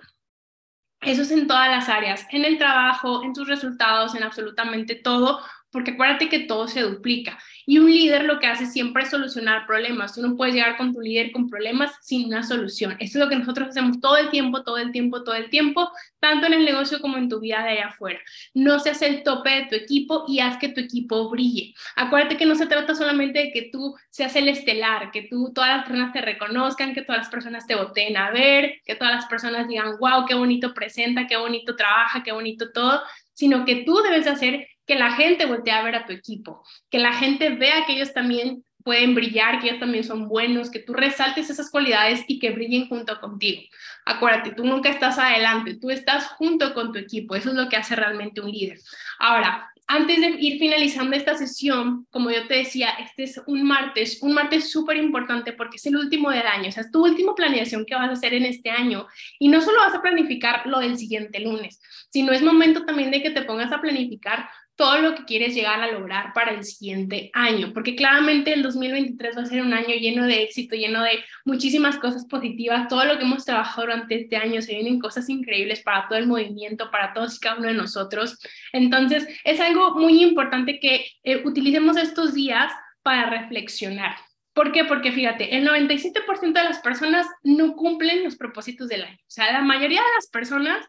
Eso es en todas las áreas, en el trabajo, en tus resultados, en absolutamente todo, porque acuérdate que todo se duplica. Y un líder lo que hace siempre es solucionar problemas. Tú no puedes llegar con tu líder con problemas sin una solución. Esto es lo que nosotros hacemos todo el tiempo, todo el tiempo, todo el tiempo, tanto en el negocio como en tu vida de allá afuera. No seas el tope de tu equipo y haz que tu equipo brille. Acuérdate que no se trata solamente de que tú seas el estelar, que tú todas las personas te reconozcan, que todas las personas te voten a ver, que todas las personas digan, wow, qué bonito presenta, qué bonito trabaja, qué bonito todo, sino que tú debes hacer que la gente voltee a ver a tu equipo, que la gente vea que ellos también pueden brillar, que ellos también son buenos, que tú resaltes esas cualidades y que brillen junto contigo. Acuérdate, tú nunca estás adelante, tú estás junto con tu equipo, eso es lo que hace realmente un líder. Ahora, antes de ir finalizando esta sesión, como yo te decía, este es un martes, un martes súper importante porque es el último del año, o sea, es tu última planeación que vas a hacer en este año y no solo vas a planificar lo del siguiente lunes, sino es momento también de que te pongas a planificar todo lo que quieres llegar a lograr para el siguiente año, porque claramente el 2023 va a ser un año lleno de éxito, lleno de muchísimas cosas positivas, todo lo que hemos trabajado durante este año, se vienen cosas increíbles para todo el movimiento, para todos y cada uno de nosotros. Entonces, es algo muy importante que eh, utilicemos estos días para reflexionar. ¿Por qué? Porque fíjate, el 97% de las personas no cumplen los propósitos del año. O sea, la mayoría de las personas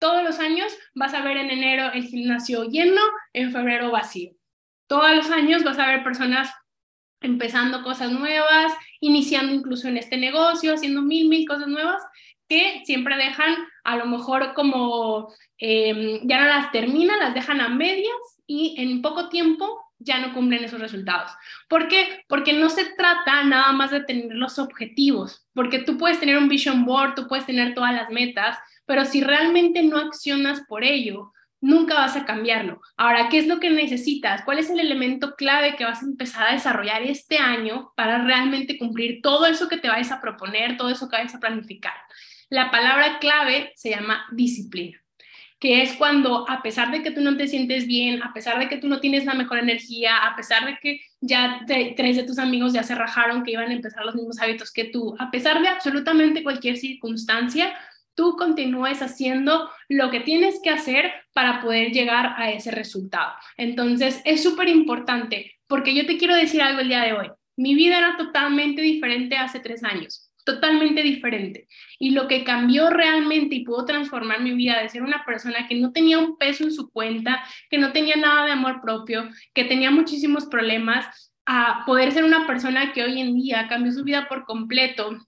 todos los años vas a ver en enero el gimnasio lleno, en febrero vacío. Todos los años vas a ver personas empezando cosas nuevas, iniciando incluso en este negocio, haciendo mil, mil cosas nuevas que siempre dejan a lo mejor como em, ya no las terminan, las dejan a medias y en poco tiempo ya no cumplen esos resultados. ¿Por qué? Porque no se trata nada más de tener los objetivos, porque tú puedes tener un vision board, tú puedes tener todas las metas, pero si realmente no accionas por ello, nunca vas a cambiarlo. Ahora, ¿qué es lo que necesitas? ¿Cuál es el elemento clave que vas a empezar a desarrollar este año para realmente cumplir todo eso que te vayas a proponer, todo eso que vayas a planificar? La palabra clave se llama disciplina que es cuando a pesar de que tú no te sientes bien, a pesar de que tú no tienes la mejor energía, a pesar de que ya tres de tus amigos ya se rajaron que iban a empezar los mismos hábitos que tú, a pesar de absolutamente cualquier circunstancia, tú continúes haciendo lo que tienes que hacer para poder llegar a ese resultado. Entonces, es súper importante porque yo te quiero decir algo el día de hoy. Mi vida era totalmente diferente hace tres años totalmente diferente. Y lo que cambió realmente y pudo transformar mi vida de ser una persona que no tenía un peso en su cuenta, que no tenía nada de amor propio, que tenía muchísimos problemas, a poder ser una persona que hoy en día cambió su vida por completo,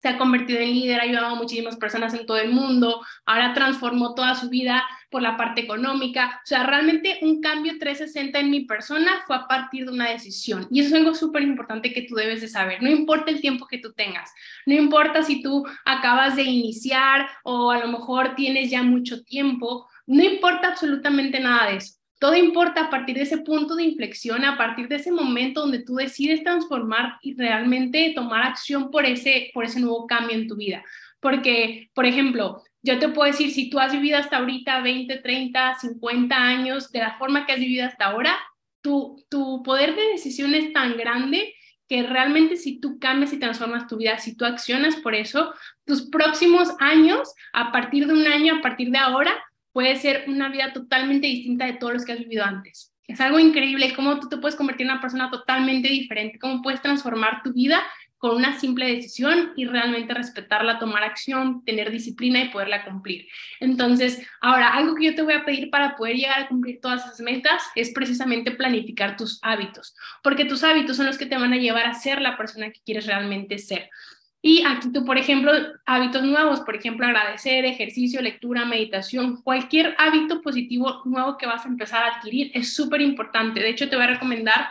se ha convertido en líder, ha ayudado a muchísimas personas en todo el mundo, ahora transformó toda su vida por la parte económica. O sea, realmente un cambio 360 en mi persona fue a partir de una decisión. Y eso es algo súper importante que tú debes de saber. No importa el tiempo que tú tengas, no importa si tú acabas de iniciar o a lo mejor tienes ya mucho tiempo, no importa absolutamente nada de eso. Todo importa a partir de ese punto de inflexión, a partir de ese momento donde tú decides transformar y realmente tomar acción por ese, por ese nuevo cambio en tu vida. Porque, por ejemplo, yo te puedo decir, si tú has vivido hasta ahorita 20, 30, 50 años de la forma que has vivido hasta ahora, tu, tu poder de decisión es tan grande que realmente si tú cambias y transformas tu vida, si tú accionas por eso, tus próximos años, a partir de un año, a partir de ahora, puede ser una vida totalmente distinta de todos los que has vivido antes. Es algo increíble cómo tú te puedes convertir en una persona totalmente diferente, cómo puedes transformar tu vida con una simple decisión y realmente respetarla, tomar acción, tener disciplina y poderla cumplir. Entonces, ahora, algo que yo te voy a pedir para poder llegar a cumplir todas esas metas es precisamente planificar tus hábitos, porque tus hábitos son los que te van a llevar a ser la persona que quieres realmente ser. Y aquí tú, por ejemplo, hábitos nuevos, por ejemplo, agradecer, ejercicio, lectura, meditación, cualquier hábito positivo nuevo que vas a empezar a adquirir es súper importante. De hecho, te voy a recomendar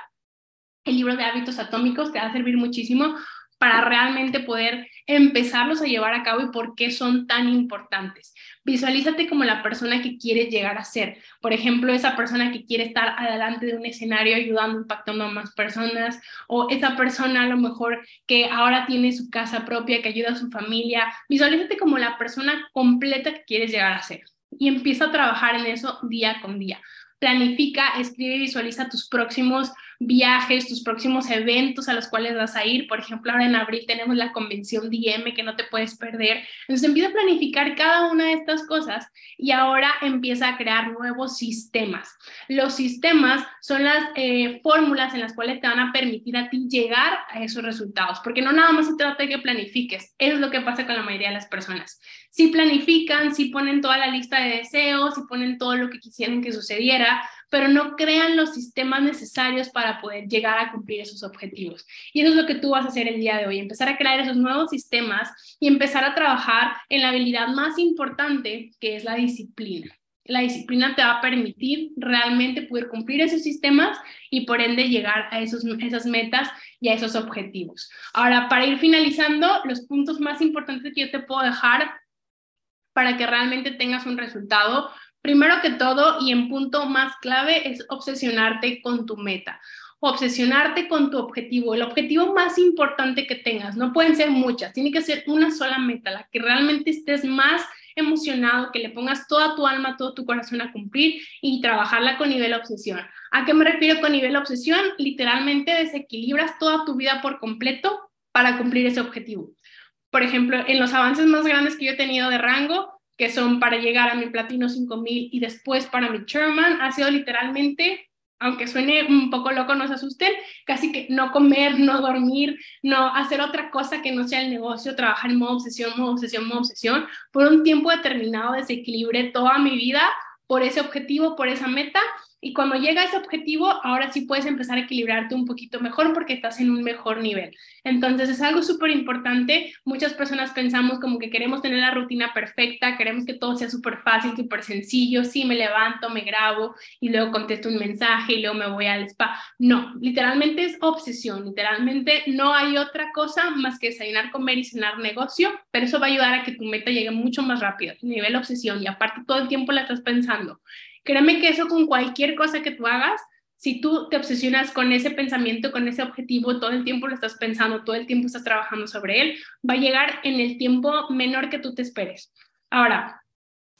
el libro de hábitos atómicos, te va a servir muchísimo para realmente poder empezarlos a llevar a cabo y por qué son tan importantes. Visualízate como la persona que quieres llegar a ser. Por ejemplo, esa persona que quiere estar adelante de un escenario ayudando, impactando a más personas, o esa persona a lo mejor que ahora tiene su casa propia, que ayuda a su familia. Visualízate como la persona completa que quieres llegar a ser y empieza a trabajar en eso día con día. Planifica, escribe y visualiza tus próximos viajes, tus próximos eventos a los cuales vas a ir. Por ejemplo, ahora en abril tenemos la convención DM que no te puedes perder. Entonces empieza a planificar cada una de estas cosas y ahora empieza a crear nuevos sistemas. Los sistemas son las eh, fórmulas en las cuales te van a permitir a ti llegar a esos resultados, porque no nada más se trata de que planifiques, eso es lo que pasa con la mayoría de las personas. Si planifican, si ponen toda la lista de deseos, si ponen todo lo que quisieran que sucediera, pero no crean los sistemas necesarios para poder llegar a cumplir esos objetivos. Y eso es lo que tú vas a hacer el día de hoy, empezar a crear esos nuevos sistemas y empezar a trabajar en la habilidad más importante, que es la disciplina. La disciplina te va a permitir realmente poder cumplir esos sistemas y por ende llegar a esos, esas metas y a esos objetivos. Ahora, para ir finalizando, los puntos más importantes que yo te puedo dejar para que realmente tengas un resultado Primero que todo y en punto más clave es obsesionarte con tu meta, obsesionarte con tu objetivo, el objetivo más importante que tengas. No pueden ser muchas, tiene que ser una sola meta, la que realmente estés más emocionado, que le pongas toda tu alma, todo tu corazón a cumplir y trabajarla con nivel obsesión. ¿A qué me refiero con nivel obsesión? Literalmente desequilibras toda tu vida por completo para cumplir ese objetivo. Por ejemplo, en los avances más grandes que yo he tenido de rango, que son para llegar a mi platino 5000 y después para mi Sherman, ha sido literalmente, aunque suene un poco loco, no se asusten, casi que no comer, no dormir, no hacer otra cosa que no sea el negocio, trabajar en modo obsesión, modo obsesión, modo obsesión. Por un tiempo determinado desequilibré toda mi vida por ese objetivo, por esa meta y cuando llega ese objetivo, ahora sí puedes empezar a equilibrarte un poquito mejor porque estás en un mejor nivel. Entonces es algo súper importante. Muchas personas pensamos como que queremos tener la rutina perfecta, queremos que todo sea súper fácil, súper sencillo. Sí, me levanto, me grabo y luego contesto un mensaje y luego me voy al spa. No, literalmente es obsesión. Literalmente no hay otra cosa más que desayunar, comer y cenar negocio, pero eso va a ayudar a que tu meta llegue mucho más rápido, nivel obsesión y aparte todo el tiempo la estás pensando. Créeme que eso con cualquier cosa que tú hagas, si tú te obsesionas con ese pensamiento, con ese objetivo, todo el tiempo lo estás pensando, todo el tiempo estás trabajando sobre él, va a llegar en el tiempo menor que tú te esperes. Ahora,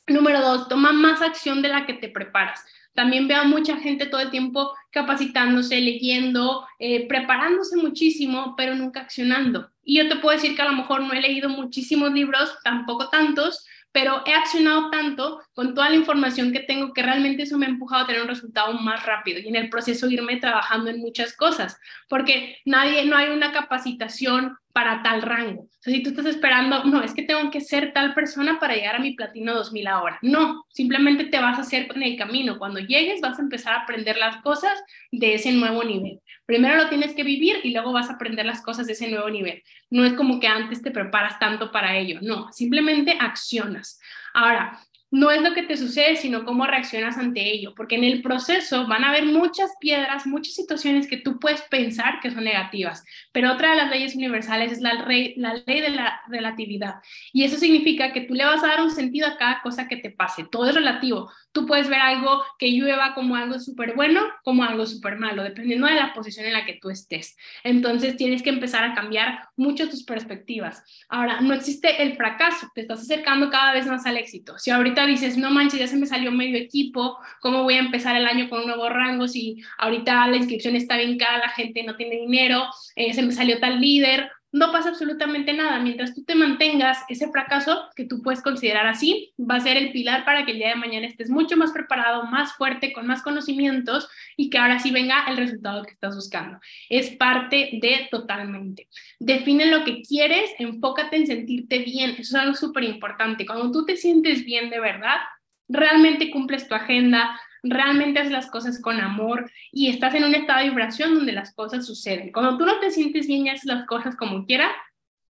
número dos, toma más acción de la que te preparas. También veo a mucha gente todo el tiempo capacitándose, leyendo, eh, preparándose muchísimo, pero nunca accionando. Y yo te puedo decir que a lo mejor no he leído muchísimos libros, tampoco tantos, pero he accionado tanto con toda la información que tengo que realmente eso me ha empujado a tener un resultado más rápido y en el proceso irme trabajando en muchas cosas, porque nadie, no hay una capacitación para tal rango. O sea, si tú estás esperando, no, es que tengo que ser tal persona para llegar a mi platino 2000 ahora. No, simplemente te vas a hacer con el camino. Cuando llegues vas a empezar a aprender las cosas de ese nuevo nivel. Primero lo tienes que vivir y luego vas a aprender las cosas de ese nuevo nivel. No es como que antes te preparas tanto para ello, no, simplemente accionas. Ahora, no es lo que te sucede, sino cómo reaccionas ante ello, porque en el proceso van a haber muchas piedras, muchas situaciones que tú puedes pensar que son negativas, pero otra de las leyes universales es la, ley de la relatividad, y eso significa que tú le vas a dar un sentido a cada cosa que te pase, todo es relativo, tú puedes ver algo que llueva como algo súper bueno, como algo súper malo, dependiendo de la posición en la que tú estés. Entonces tienes que empezar a cambiar mucho tus perspectivas. Ahora, no existe el fracaso, te estás acercando cada vez más al éxito. Si ahorita dices, no manches, ya se me salió medio equipo, ¿cómo voy a empezar el año con un nuevo rango si ahorita la inscripción está bien cara, la gente no tiene dinero, eh, se me salió tal líder? No pasa absolutamente nada. Mientras tú te mantengas, ese fracaso que tú puedes considerar así va a ser el pilar para que el día de mañana estés mucho más preparado, más fuerte, con más conocimientos y que ahora sí venga el resultado que estás buscando. Es parte de totalmente. Define lo que quieres, enfócate en sentirte bien. Eso es algo súper importante. Cuando tú te sientes bien de verdad, realmente cumples tu agenda, realmente haces las cosas con amor y estás en un estado de vibración donde las cosas suceden. Cuando tú no te sientes bien y haces las cosas como quieras,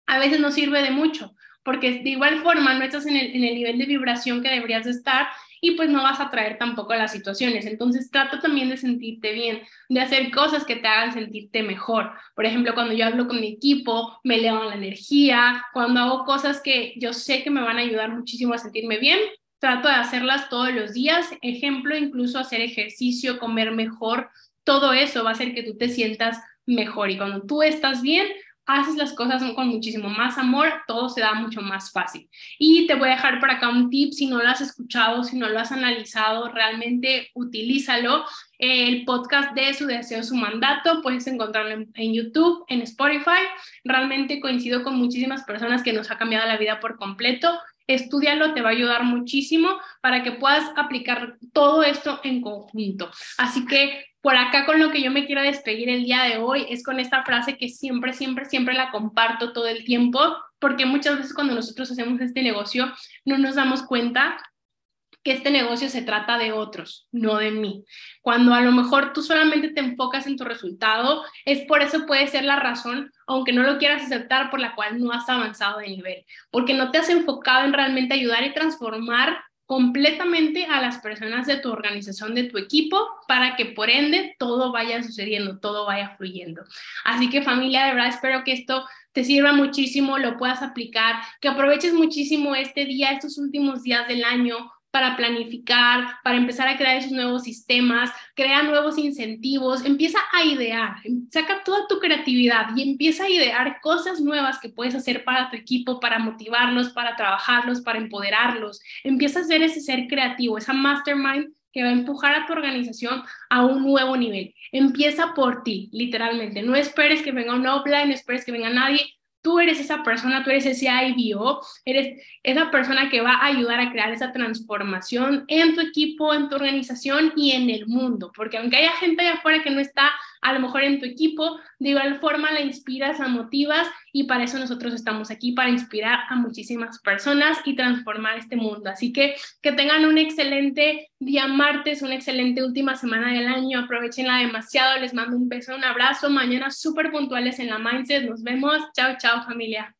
a veces no sirve de mucho, porque de igual forma no estás en el, nivel de vibración que deberías estar y pues no vas a traer tampoco las situaciones. Entonces trata también de sentirte bien, de hacer cosas que te hagan sentirte mejor. Por ejemplo, cuando yo hablo con mi equipo, me elevan la energía, cuando hago cosas que yo sé que me van a ayudar muchísimo a sentirme bien, trato de hacerlas todos los días. Ejemplo, incluso hacer ejercicio, comer mejor, todo eso va a hacer que tú te sientas mejor. Y cuando tú estás bien, haces las cosas con muchísimo más amor, todo se da mucho más fácil. Y te voy a dejar por acá un tip, si no lo has escuchado, si no lo has analizado, realmente utilízalo. El podcast de Su Deseo, Su Mandato, puedes encontrarlo en, YouTube, en Spotify. Realmente coincido con muchísimas personas que nos ha cambiado la vida por completo estudialo, te va a ayudar muchísimo para que puedas aplicar todo esto en conjunto. Así que por acá con lo que yo me quiero despedir el día de hoy es con esta frase que siempre, siempre, siempre la comparto todo el tiempo, porque muchas veces cuando nosotros hacemos este negocio no nos damos cuenta que este negocio se trata de otros, no de mí. Cuando a lo mejor tú solamente te enfocas en tu resultado, es por eso puede ser la razón, aunque no lo quieras aceptar, por la cual no has avanzado de nivel, porque no te has enfocado en realmente ayudar y transformar completamente a las personas de tu organización, de tu equipo, para que por ende todo vaya sucediendo, todo vaya fluyendo. Así que familia, de verdad espero que esto te sirva muchísimo, lo puedas aplicar, que aproveches muchísimo este día, estos últimos días del año para planificar, para empezar a crear esos nuevos sistemas, crea nuevos incentivos, empieza a idear, saca toda tu creatividad y empieza a idear cosas nuevas que puedes hacer para tu equipo, para motivarlos, para trabajarlos, para empoderarlos. Empieza a ser ese ser creativo, esa mastermind que va a empujar a tu organización a un nuevo nivel. Empieza por ti, literalmente. No esperes que venga un offline, no esperes que venga nadie. Tú eres esa persona, tú eres ese IBO, eres esa persona que va a ayudar a crear esa transformación en tu equipo, en tu organización y en el mundo, porque aunque haya gente allá afuera que no está a lo mejor en tu equipo, de igual forma la inspiras, la motivas y para eso nosotros estamos aquí, para inspirar a muchísimas personas y transformar este mundo. Así que que tengan un excelente día martes, una excelente última semana del año, aprovechenla demasiado, les mando un beso, un abrazo, mañana súper puntuales en la Mindset, nos vemos, chao, chao familia.